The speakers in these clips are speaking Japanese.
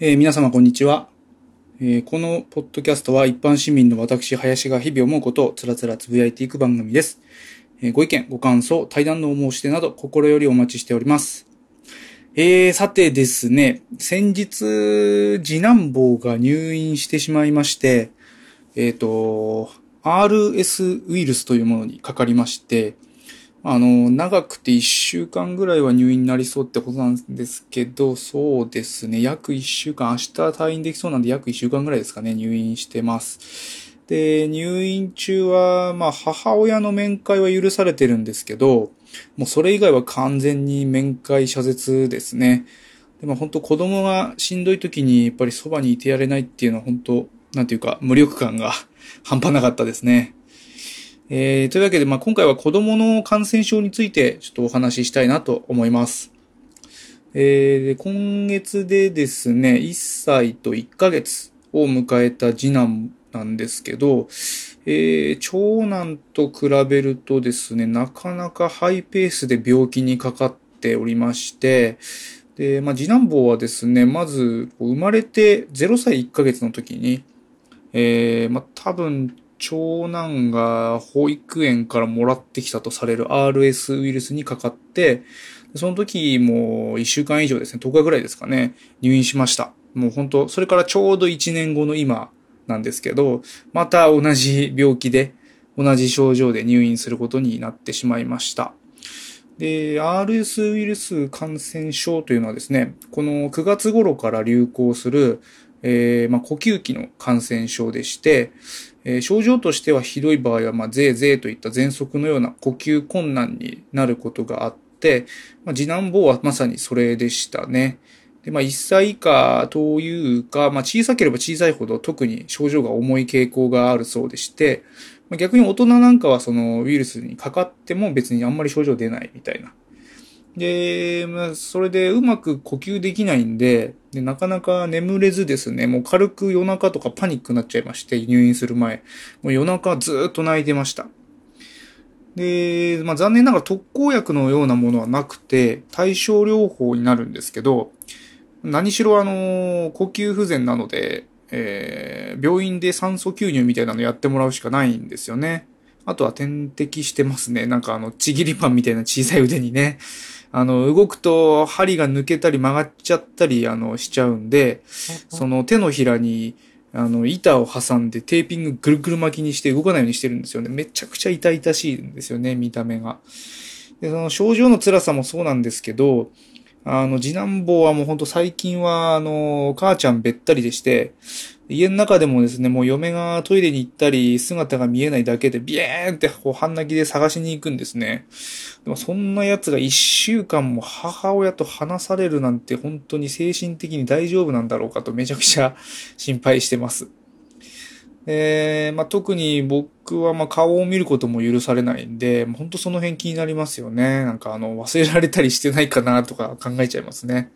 えー皆様こんにちは、えーこのポッドキャストは一般市民の私、林が日々思うことをつらつらつぶやいていく番組です。えーご意見、ご感想、対談のお申し出など心よりお待ちしております。えー、さてですね、先日、次男坊が入院してしまいまして、えっ、と、RS ウイルスというものにかかりまして、あの、長くて1週間ぐらいは入院になりそうってことなんですけど、そうですね、約1週間、明日退院できそうなんで約1週間ぐらいですかね、入院してます。で、入院中は、まあ、母親の面会は許されてるんですけど、もうそれ以外は完全に面会謝絶ですね。でも本当子供がしんどい時にやっぱりそばにいてやれないっていうのは本当、なんていうか無力感が半端なかったですね。えー、というわけで、まあ、今回は子供の感染症についてちょっとお話ししたいなと思います。えー今月でですね、1歳と1ヶ月を迎えた次男なんですけど、えー長男と比べるとですね、なかなかハイペースで病気にかかっておりまして、で、まあ、次男坊はですね、まず、生まれて0歳1ヶ月の時に、えーまあ、多分、長男が保育園からもらってきたとされる RS ウイルスにかかって、その時もう1週間以上ですね、10日ぐらいですかね、入院しました。もう本当それからちょうど1年後の今なんですけど、また同じ病気で、同じ症状で入院することになってしまいました。で、RS ウイルス感染症というのはですね、この9月頃から流行する、えーまあ、呼吸器の感染症でして、えー症状としてはひどい場合は、まあ、ゼーゼーといった喘息のような呼吸困難になることがあって、まあ、次男坊はまさにそれでしたね。で、まあ、1歳以下というか、まあ、小さければ小さいほど特に症状が重い傾向があるそうでして、まあ逆に大人なんかはそのウイルスにかかっても別にあんまり症状出ないみたいな。で、まあ、それでうまく呼吸できないんでで、なかなか眠れずですね、もう軽く夜中とかパニックになっちゃいまして、入院する前。もう夜中ずっと泣いてました。で、まあ残念ながら特効薬のようなものはなくて、対症療法になるんですけど、何しろあの、呼吸不全なので、えー病院で酸素吸入みたいなのやってもらうしかないんですよね。あとは点滴してますね。なんかあの、ちぎりパンみたいな小さい腕にね。あの、動くと針が抜けたり曲がっちゃったり、あの、しちゃうんで、その手のひらに、あの、板を挟んでテーピングぐるぐる巻きにして動かないようにしてるんですよね。めちゃくちゃ痛々しいんですよね、見た目が。で、その症状の辛さもそうなんですけど、あの、次男坊はもうほんと最近は、あの、母ちゃんべったりでして、家の中でもですね、もう嫁がトイレに行ったり、姿が見えないだけで、ビエーンってこう半泣きで探しに行くんですね。でもそんな奴が一週間も母親と話されるなんて本当に精神的に大丈夫なんだろうかとめちゃくちゃ心配してます。えーまあ、特に僕はま顔を見ることも許されないんで、本当その辺気になりますよね。なんかあの忘れられたりしてないかなとか考えちゃいますね。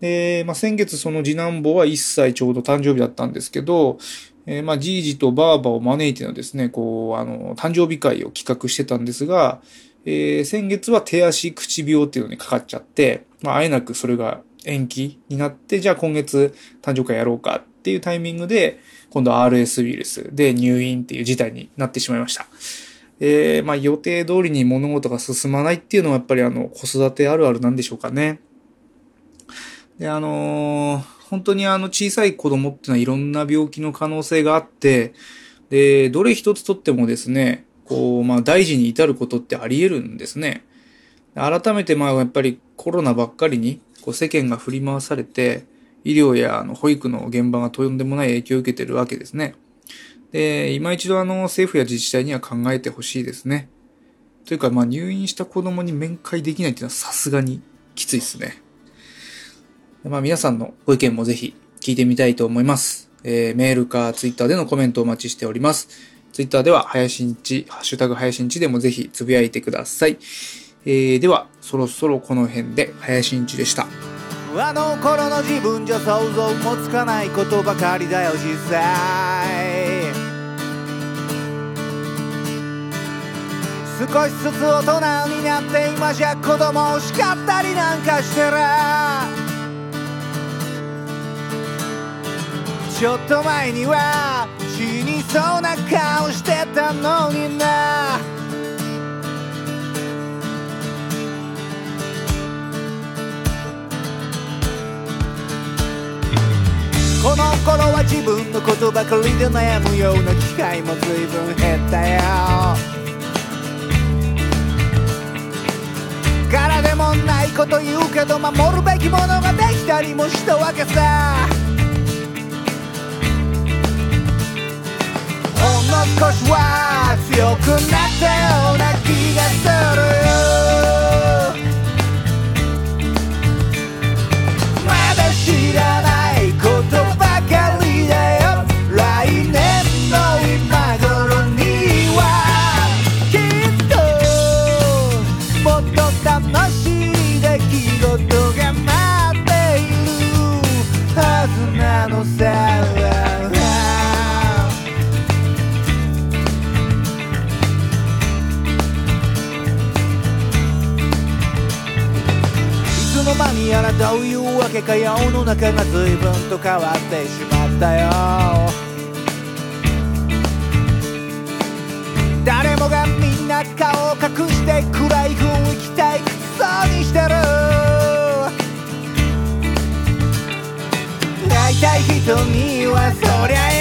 で、まあ、先月その次男坊は1歳ちょうど誕生日だったんですけど、えーまあ、じいじとばあばを招いてのですね、こう、あの、誕生日会を企画してたんですが、えー先月は手足口病っていうのにかかっちゃって、まあ、あえなくそれが延期になって、じゃあ今月誕生会やろうかっていうタイミングで、今度は RS ウイルスで入院っていう事態になってしまいました。えーまあ予定通りに物事が進まないっていうのはやっぱりあの子育てあるあるなんでしょうかね。で、あのー本当にあの小さい子供っていうのはいろんな病気の可能性があって、で、どれ一つとってもですね、こう、まあ大事に至ることってあり得るんですね。改めてまあやっぱりコロナばっかりにこう世間が振り回されて、医療やあの保育の現場がとんでもない影響を受けてるわけですね。で、今一度あの政府や自治体には考えてほしいですね。というかまあ入院した子供に面会できないっていうのはさすがにきついですね。まあ皆さんのご意見もぜひ聞いてみたいと思います。えーメールかツイッターでのコメントをお待ちしております。ツイッターでは、林んち、ハッシュタグ林んちでもぜひつぶやいてください。えーでは、そろそろこの辺で、林んちでした。あの頃の自分じゃ想像もつかないことばかりだよ実際少しずつ大人になって今じゃ子供を叱ったりなんかしてらちょっと前には死にそうな顔してたのにな。この頃は自分のことばかりで悩むような機会も随分減ったよ。からでもないこと言うけど守るべきものができたりもしたわけさ。ほんの少しは強くなったような気がする。にやらどういうわけか世の中が随分と変わってしまったよ。誰もがみんな顔を隠して暗い雰囲気退屈そうにしてる。会いたい人にはそりゃや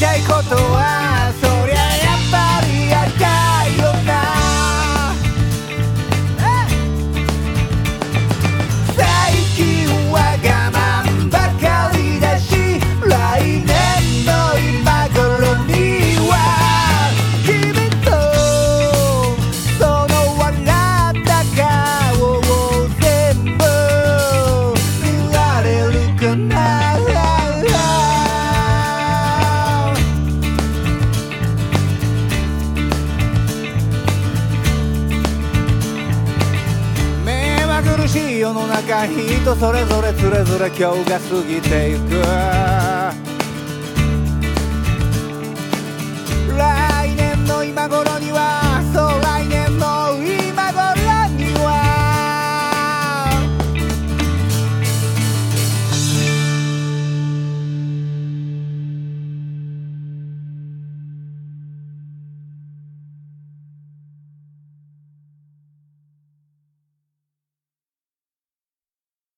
たいことは人それぞれつれぞれ今日が過ぎていく。来年の今頃には